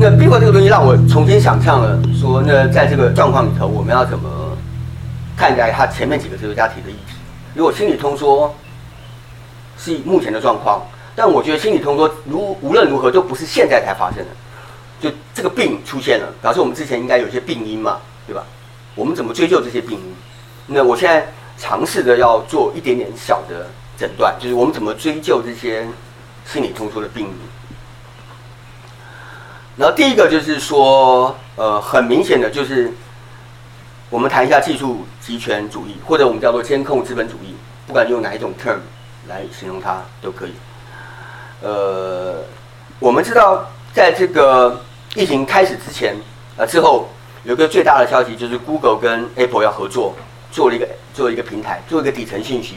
那 Bifo 这个东西让我重新想象了，说那在这个状况里头，我们要怎么看待他前面几个哲学家提的议题？如果心理通说是目前的状况，但我觉得心理通说如无论如何都不是现在才发生的，这个病出现了，表示我们之前应该有些病因嘛，对吧？我们怎么追究这些病因？那我现在尝试着要做一点点小的诊断，就是我们怎么追究这些心理通说的病因。然后第一个就是说，呃，很明显的就是，我们谈一下技术集权主义，或者我们叫做监控资本主义，不管用哪一种 term 来形容它都可以。呃，我们知道，在这个疫情开始之前，呃，之后有一个最大的消息就是 Google 跟 Apple 要合作，做了一个做一个平台，做一个底层信息，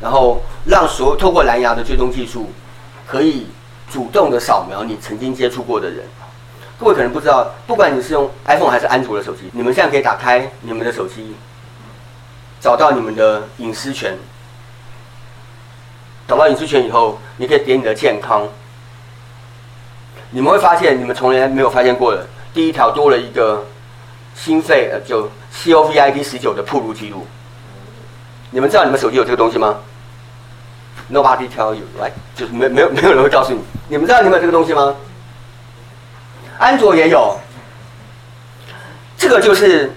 然后让所有透过蓝牙的追踪技术，可以主动的扫描你曾经接触过的人。各位可能不知道，不管你是用 iPhone 还是安卓的手机，你们现在可以打开你们的手机，找到你们的隐私权。找到隐私权以后，你可以点你的健康。你们会发现，你们从来没有发现过的，第一条多了一个心肺呃，就 COVID 十九的暴露记录。你们知道你们手机有这个东西吗？Nobody tell you，right？就是没没有没有人会告诉你。你们知道你们有这个东西吗？安卓也有，这个就是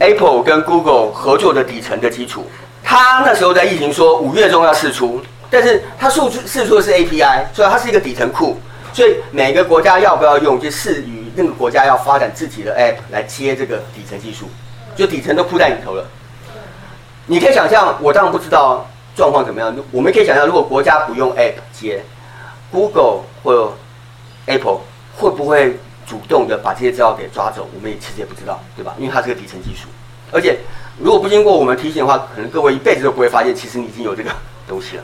Apple 跟 Google 合作的底层的基础。他那时候在疫情说五月中要试出，但是他释出试出的是 API，所以它是一个底层库。所以每个国家要不要用，就是与那个国家要发展自己的 App 来接这个底层技术，就底层都铺在里头了。你可以想象，我当然不知道状况怎么样。我们可以想象，如果国家不用 App 接，Google 或 Apple 会不会？主动的把这些资料给抓走，我们也其实也不知道，对吧？因为它是个底层技术，而且如果不经过我们提醒的话，可能各位一辈子都不会发现，其实你已经有这个东西了。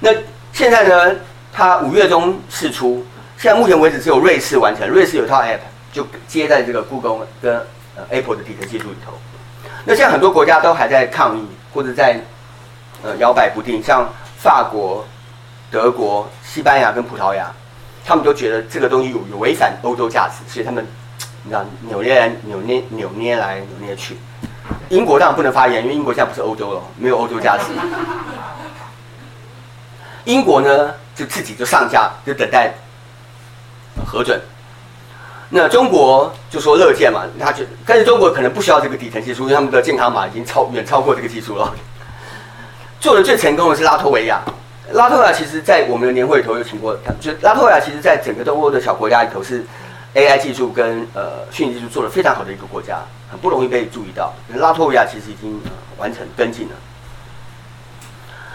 那现在呢？它五月中试出，现在目前为止只有瑞士完成，瑞士有套 App 就接在这个 Google 跟呃 Apple 的底层技术里头。那现在很多国家都还在抗议，或者在呃摇摆不定，像法国、德国、西班牙跟葡萄牙。他们都觉得这个东西有有违反欧洲价值，所以他们，你知道扭捏来扭捏扭捏来扭捏去。英国当然不能发言，因为英国现在不是欧洲了，没有欧洲价值。英国呢，就自己就上架，就等待核准。那中国就说乐见嘛，他就，但是中国可能不需要这个底层技术，因为他们的健康码已经超远超过这个技术了。做的最成功的是拉脱维亚。拉脱维亚其实，在我们的年会里头有请过，就拉脱维亚其实，在整个东欧的小国家里头，是 AI 技术跟呃虚拟技术做得非常好的一个国家，很不容易被注意到。拉脱维亚其实已经、完成跟进了。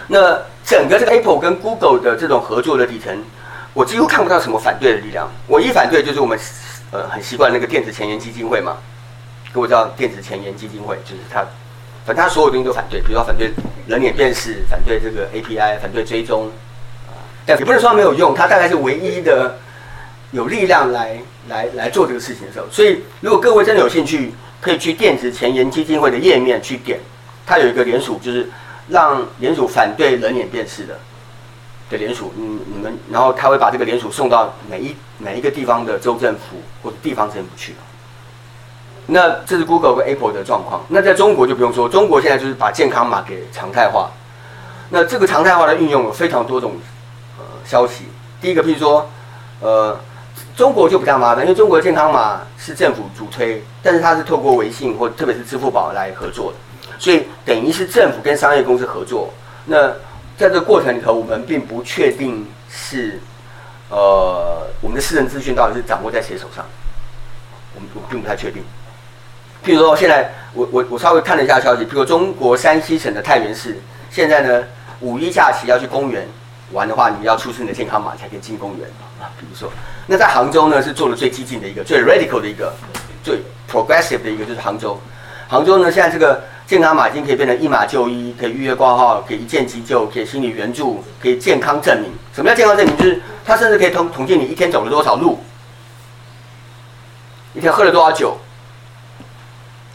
那整个这个 Apple 跟 Google 的这种合作的底层，我几乎看不到什么反对的力量。唯一反对就是我们呃很习惯那个电子前沿基金会嘛，各位知道电子前沿基金会就是他。反正他所有东西都反对，比如说反对人脸辨识，反对这个 API，反对追踪，但也不能说没有用，他大概是唯一的有力量来来来做这个事情的时候。所以，如果各位真的有兴趣，可以去电子前沿基金会的页面去点，它有一个联署，就是让联署反对人脸辨识的的联署，嗯，你们，然后他会把这个联署送到每一每一个地方的州政府或地方政府去。那这是 Google 和 Apple 的状况。那在中国就不用说，中国现在就是把健康码给常态化。那这个常态化的运用有非常多种呃消息。第一个，譬如说，呃，中国就比较麻烦，因为中国的健康码是政府主推，但是它是透过微信或特别是支付宝来合作的，所以等于是政府跟商业公司合作。那在这个过程里头，我们并不确定是呃我们的私人资讯到底是掌握在谁手上，我们我并不太确定。譬如说，现在我我我稍微看了一下消息，譬如中国山西省的太原市，现在呢五一假期要去公园玩的话，你要出示你的健康码才可以进公园啊。比如说，那在杭州呢是做的最激进的一个、最 radical 的一个、最 progressive 的一个，就是杭州。杭州呢现在这个健康码已经可以变成一码就医，可以预约挂号，可以一键急救，可以心理援助，可以健康证明。什么叫健康证明？就是它甚至可以统统计你一天走了多少路。一天喝了多少酒，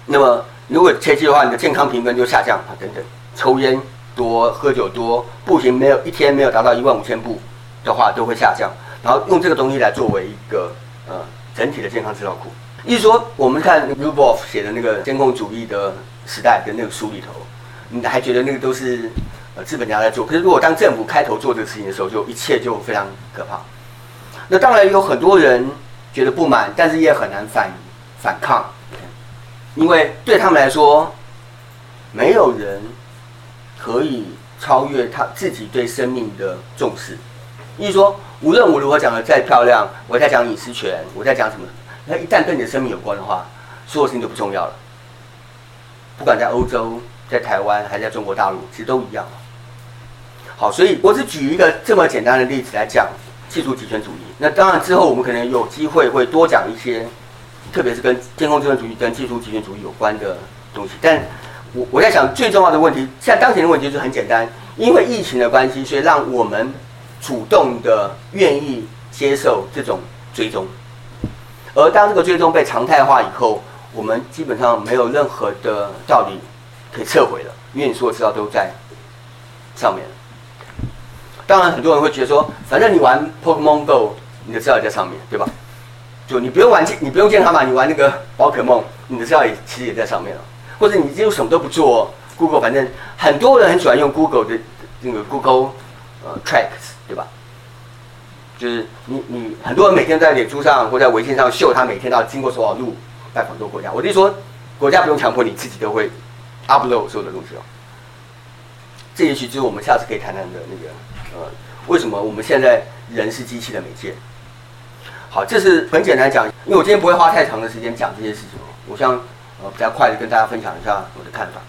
那么如果切记的话，你的健康评分就下降啊等等。抽烟多、喝酒多、步行没有一天没有达到一万五千步的话，都会下降。然后用这个东西来作为一个呃整体的健康资料库。意思说，我们看 Ruboff 写的那个监控主义的时代的那个书里头，你还觉得那个都是呃资本家在做。可是如果当政府开头做这个事情的时候，就一切就非常可怕。那当然有很多人觉得不满，但是也很难反反抗，因为对他们来说，没有人可以超越他自己对生命的重视。意思说，无论我如何讲的再漂亮，我在讲隐私权，我在讲什么，那一旦跟你的生命有关的话，所有事情都不重要了。不管在欧洲、在台湾还是在中国大陆，其实都一样。好，所以我只举一个这么简单的例子来讲。技术集权主义，那当然之后我们可能有机会会多讲一些，特别是跟监控资本主义跟技术集权主义有关的东西。但我我在想最重要的问题，现在当前的问题就是很简单，因为疫情的关系，所以让我们主动的愿意接受这种追踪，而当这个追踪被常态化以后，我们基本上没有任何的道理可以撤回了，因为你所有资料都在上面。当然，很多人会觉得说，反正你玩 Pokemon Go，你的资料也在上面，对吧？就你不用玩健，你不用健康码，你玩那个宝可梦，你的资料也其实也在上面了。或者你几乎什么都不做，Google，反正很多人很喜欢用 Google 的那个 Google 呃 Tracks，对吧？就是你你很多人每天在脸书上或在微信上秀他每天要经过多少路，拜访多国家。我就说，国家不用强迫你自己都会 upload 所有的东西哦。这也许就是我们下次可以谈谈的那个。呃，为什么我们现在人是机器的媒介？好，这是很简单讲，因为我今天不会花太长的时间讲这些事情，我想呃比较快的跟大家分享一下我的看法。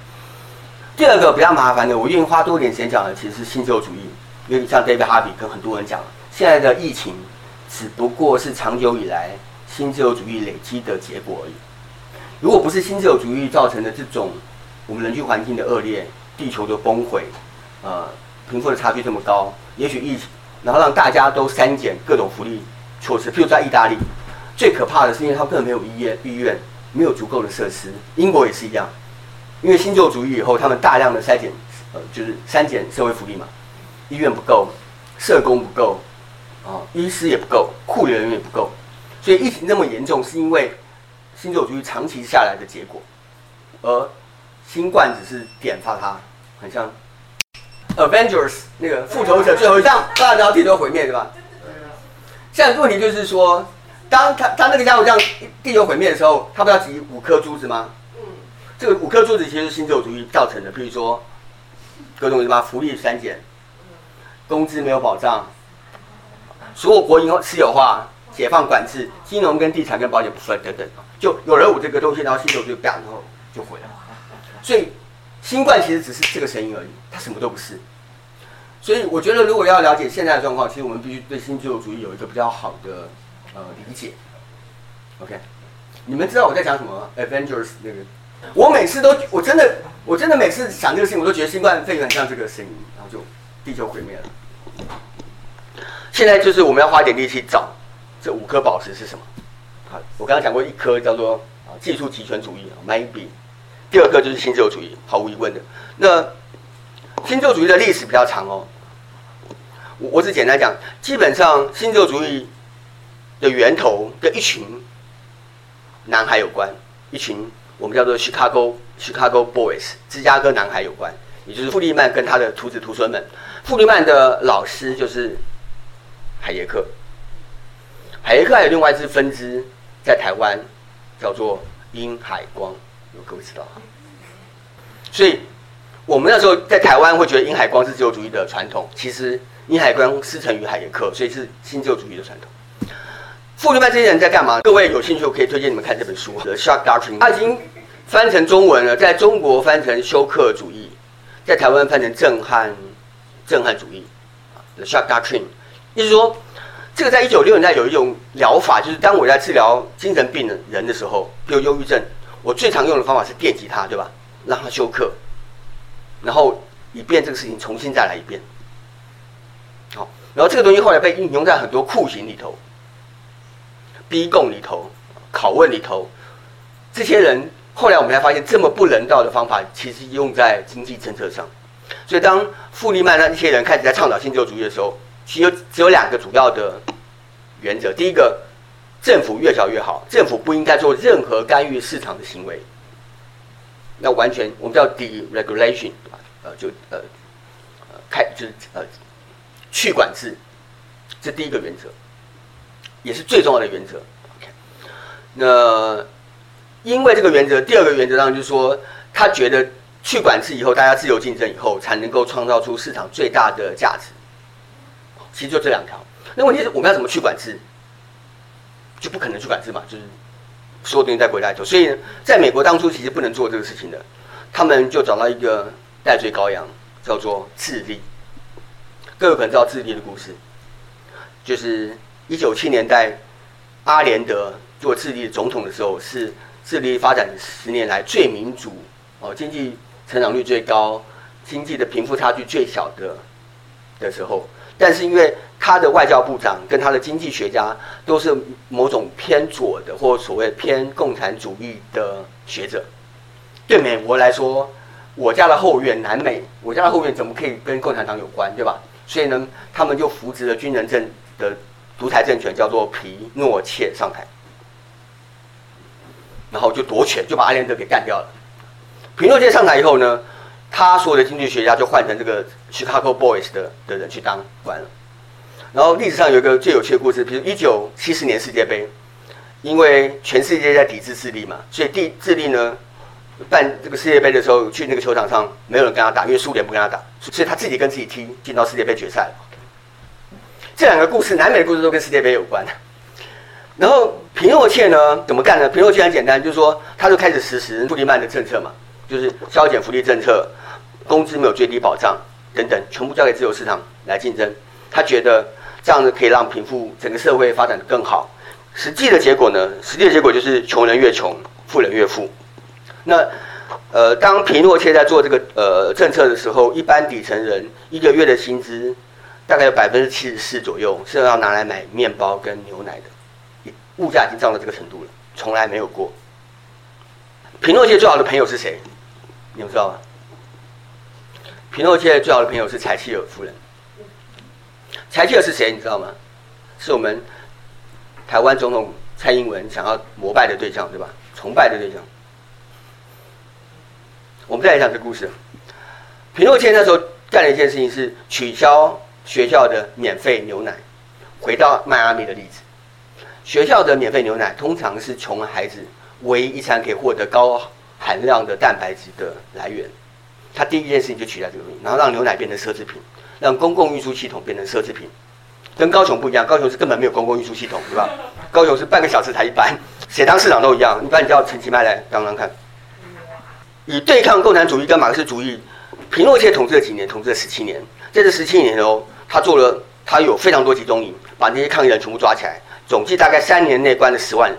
第二个比较麻烦的，我愿意花多点时间讲的，其实是新自由主义，因为像 David Harvey 跟很多人讲，现在的疫情只不过是长久以来新自由主义累积的结果而已。如果不是新自由主义造成的这种我们人居环境的恶劣，地球的崩毁，呃。贫富的差距这么高，也许疫情，然后让大家都删减各种福利措施。譬如在意大利，最可怕的是因为他们根本没有医院，医院没有足够的设施。英国也是一样，因为新自由主义以后，他们大量的筛减，呃，就是删减社会福利嘛，医院不够，社工不够，啊、医师也不够，护理人员也不够，所以疫情这么严重，是因为新自由主义长期下来的结果，而新冠只是点发它，很像。Avengers 那个复仇者最后一仗，大家要地球毁灭，对吧？现在问题就是说，当他他那个家伙这样地球毁灭的时候，他不要集五颗珠子吗？这个五颗珠子其实是新自由主义造成的，比如说各种什么福利删减，工资没有保障，所有国营私有化，解放管制，金融跟地产跟保险不分等等，就有了我这个东西，然后新自由主义然后就毁了，所以。新冠其实只是这个声音而已，它什么都不是。所以我觉得，如果要了解现在的状况，其实我们必须对新自由主义有一个比较好的呃理解。OK，你们知道我在讲什么？Avengers 那个，我每次都我真的我真的每次想这个事情，我都觉得新冠肺炎很像这个声音，然后就地球毁灭了。现在就是我们要花点力气找这五颗宝石是什么？好，我刚刚讲过一颗叫做啊技术集权主义 maybe 第二个就是新自由主义，毫无疑问的。那新自由主义的历史比较长哦，我我只简单讲，基本上新自由主义的源头跟一群男孩有关，一群我们叫做 Chicago Chicago Boys 芝加哥男孩有关，也就是富利曼跟他的徒子徒孙们。富利曼的老师就是海耶克，海耶克还有另外一支分支在台湾，叫做殷海光。有各位知道，所以我们那时候在台湾会觉得殷海光是自由主义的传统，其实殷海光师承于海耶克，所以是新自由主义的传统。傅利曼这些人在干嘛？各位有兴趣，我可以推荐你们看这本书《The Shock Doctrine》，它已经翻成中文了，在中国翻成休克主义，在台湾翻成震撼震撼主义。《The Shock Doctrine》意思说，这个在一九六零年代有一种疗法，就是当我在治疗精神病人的时候，比如忧郁症。我最常用的方法是电击他，对吧？让他休克，然后以便这个事情重新再来一遍。好，然后这个东西后来被应用在很多酷刑里头、逼供里头、拷问里头，这些人后来我们才发现，这么不人道的方法，其实用在经济政策上。所以当富利曼那一些人开始在倡导新自由主义的时候，其实只有两个主要的原则：第一个，政府越小越好，政府不应该做任何干预市场的行为。那完全我们叫 deregulation，呃，就呃，开就是呃，去管制，这第一个原则，也是最重要的原则。那因为这个原则，第二个原则当然就是说，他觉得去管制以后，大家自由竞争以后，才能够创造出市场最大的价值。其实就这两条。那问题是我们要怎么去管制？就不可能去管制嘛，就是。所有东西在国家里头，所以在美国当初其实不能做这个事情的，他们就找到一个代罪羔羊，叫做智利。各位可能知道智利的故事，就是一九七年代，阿连德做智利总统的时候，是智利发展十年来最民主、哦经济成长率最高、经济的贫富差距最小的的时候，但是因为他的外交部长跟他的经济学家都是某种偏左的，或所谓偏共产主义的学者。对美国来说，我家的后院南美，我家的后院怎么可以跟共产党有关，对吧？所以呢，他们就扶植了军人政的独裁政权，叫做皮诺切上台，然后就夺权，就把阿连德给干掉了。皮诺切上台以后呢，他所有的经济学家就换成这个 Chicago Boys 的的人去当官了。然后历史上有一个最有趣的故事，比如一九七四年世界杯，因为全世界在抵制智利嘛，所以地智利呢办这个世界杯的时候，去那个球场上没有人跟他打，因为苏联不跟他打，所以他自己跟自己踢进到世界杯决赛。这两个故事，南美的故事都跟世界杯有关。然后皮诺切呢怎么干呢？皮诺切很简单，就是说他就开始实施傅利曼的政策嘛，就是削减福利政策，工资没有最低保障等等，全部交给自由市场来竞争。他觉得。这样子可以让贫富整个社会发展得更好。实际的结果呢？实际的结果就是穷人越穷，富人越富。那呃，当皮诺切在做这个呃政策的时候，一般底层人一个月的薪资大概有百分之七十四左右是要拿来买面包跟牛奶的。物价已经涨到这个程度了，从来没有过。皮诺切最好的朋友是谁？你们知道吗？皮诺切最好的朋友是柴契尔夫人。柴契尔是谁？你知道吗？是我们台湾总统蔡英文想要膜拜的对象，对吧？崇拜的对象。我们再来讲这故事。皮诺切那时候干了一件事情，是取消学校的免费牛奶。回到迈阿密的例子，学校的免费牛奶通常是穷孩子唯一一餐可以获得高含量的蛋白质的来源。他第一件事情就取代这个东西，然后让牛奶变成奢侈品。让公共运输系统变成奢侈品，跟高雄不一样。高雄是根本没有公共运输系统，对吧？高雄是半个小时才一班，谁当市长都一样。一般你叫陈其迈来当当看。以对抗共产主义跟马克思主义，皮诺切统治了几年？统治了十七年。在这十七年哦，他做了，他有非常多集中营，把那些抗议人全部抓起来，总计大概三年内关了十万人。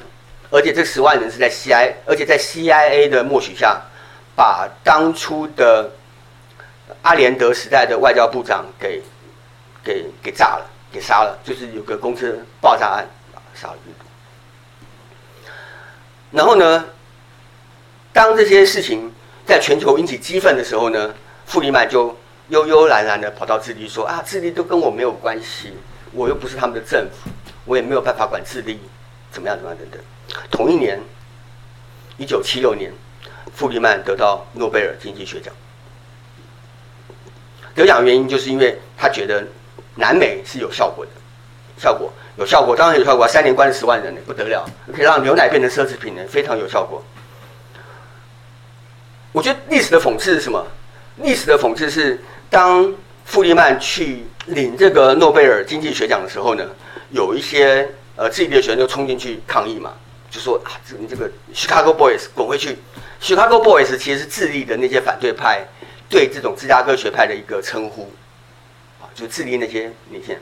而且这十万人是在 CIA，而且在 CIA 的默许下，把当初的。阿连德时代的外交部长给给给炸了，给杀了，就是有个公车爆炸案，杀了。然后呢，当这些事情在全球引起激愤的时候呢，傅里曼就悠悠然然的跑到智利说：“啊，智利都跟我没有关系，我又不是他们的政府，我也没有办法管智利，怎么样怎么样等等。”同一年，一九七六年，傅利曼得到诺贝尔经济学奖。得奖原因就是因为他觉得南美是有效果的，效果有效果，当然有效果。三年关十万人呢，不得了，可以让牛奶变成奢侈品呢，非常有效果。我觉得历史的讽刺是什么？历史的讽刺是，当傅利曼去领这个诺贝尔经济学奖的时候呢，有一些呃智利的学生就冲进去抗议嘛，就说啊，这你这个 Chicago Boys 滚回去。Chicago Boys 其实是智利的那些反对派。对这种芝加哥学派的一个称呼，啊，就智利那些那些，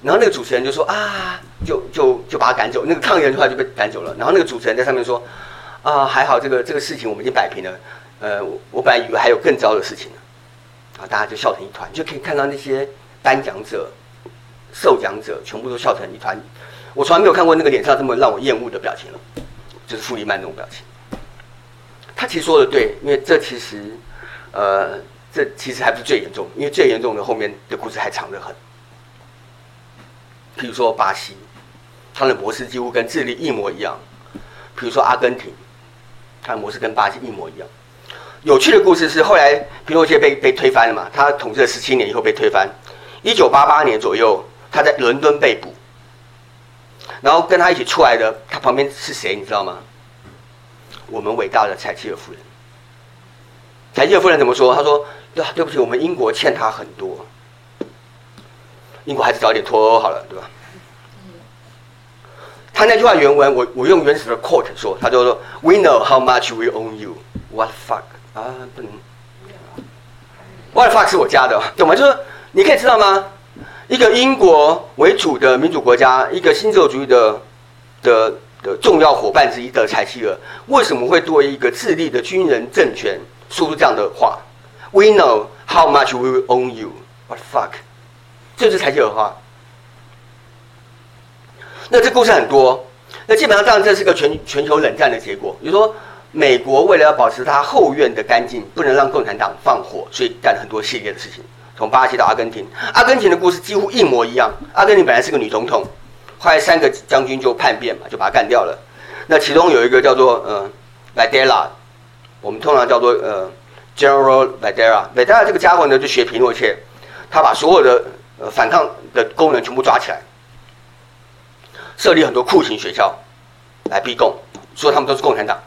然后那个主持人就说啊，就就就把他赶走，那个抗议人的话就被赶走了。然后那个主持人在上面说，啊，还好这个这个事情我们已经摆平了，呃，我我本来以为还有更糟的事情呢，啊，大家就笑成一团，就可以看到那些颁奖者、受奖者全部都笑成一团，我从来没有看过那个脸上这么让我厌恶的表情了。就是富里曼那种表情。他其实说的对，因为这其实，呃，这其实还不是最严重，因为最严重的后面的故事还长得很。譬如说巴西，他的模式几乎跟智利一模一样；比如说阿根廷，他的模式跟巴西一模一样。有趣的故事是，后来皮诺切被被推翻了嘛？他统治了十七年以后被推翻。一九八八年左右，他在伦敦被捕，然后跟他一起出来的，他旁边是谁？你知道吗？我们伟大的柴契尔夫人。柴契尔夫人怎么说？他说：“对对不起，我们英国欠他很多。”英国还是早点脱欧好了，对吧？他那句话原文，我我用原始的 quote 说，他就说：“We know how much we owe you. What fuck 啊，不能。What fuck 是我加的，懂吗？就是你可以知道吗？一个英国为主的民主国家，一个新自由主义的的的重要伙伴之一的柴契尔，为什么会对一个智利的军人政权说出这样的话？We know how much we owe you. What fuck。”这是柴契尔话。那这故事很多，那基本上这样，这是个全全球冷战的结果。比如说，美国为了要保持它后院的干净，不能让共产党放火，所以干了很多系列的事情。从巴西到阿根廷，阿根廷的故事几乎一模一样。阿根廷本来是个女总统，后来三个将军就叛变嘛，就把他干掉了。那其中有一个叫做呃 v a d e l a 我们通常叫做呃，General v a d e l a。v a d e l a 这个家伙呢，就学皮诺切，他把所有的呃，反抗的工人全部抓起来，设立很多酷刑学校来逼供，说他们都是共产党，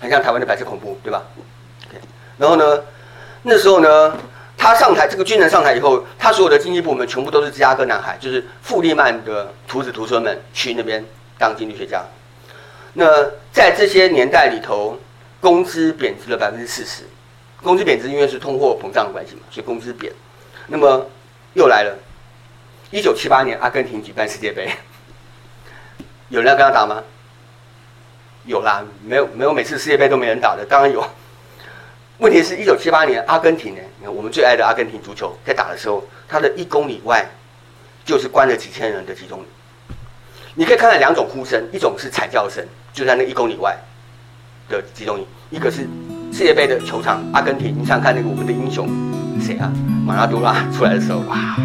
很像台湾的白色恐怖，对吧然后呢，那时候呢，他上台，这个军人上台以后，他所有的经济部门全部都是芝加哥男孩，就是富利曼的徒子徒孙们去那边当经济学家。那在这些年代里头，工资贬值了百分之四十，工资贬值因为是通货膨胀的关系嘛，所以工资贬。那么又来了，一九七八年阿根廷举办世界杯，有人要跟他打吗？有啦，没有没有，每次世界杯都没人打的，当然有。问题是，一九七八年阿根廷呢？你看我们最爱的阿根廷足球在打的时候，它的一公里外就是关了几千人的集中营。你可以看到两种呼声，一种是惨叫声，就在那一公里外的集中营；一个是世界杯的球场，阿根廷，你想看那个我们的英雄。谁啊？马拉多纳出来的时候，哇！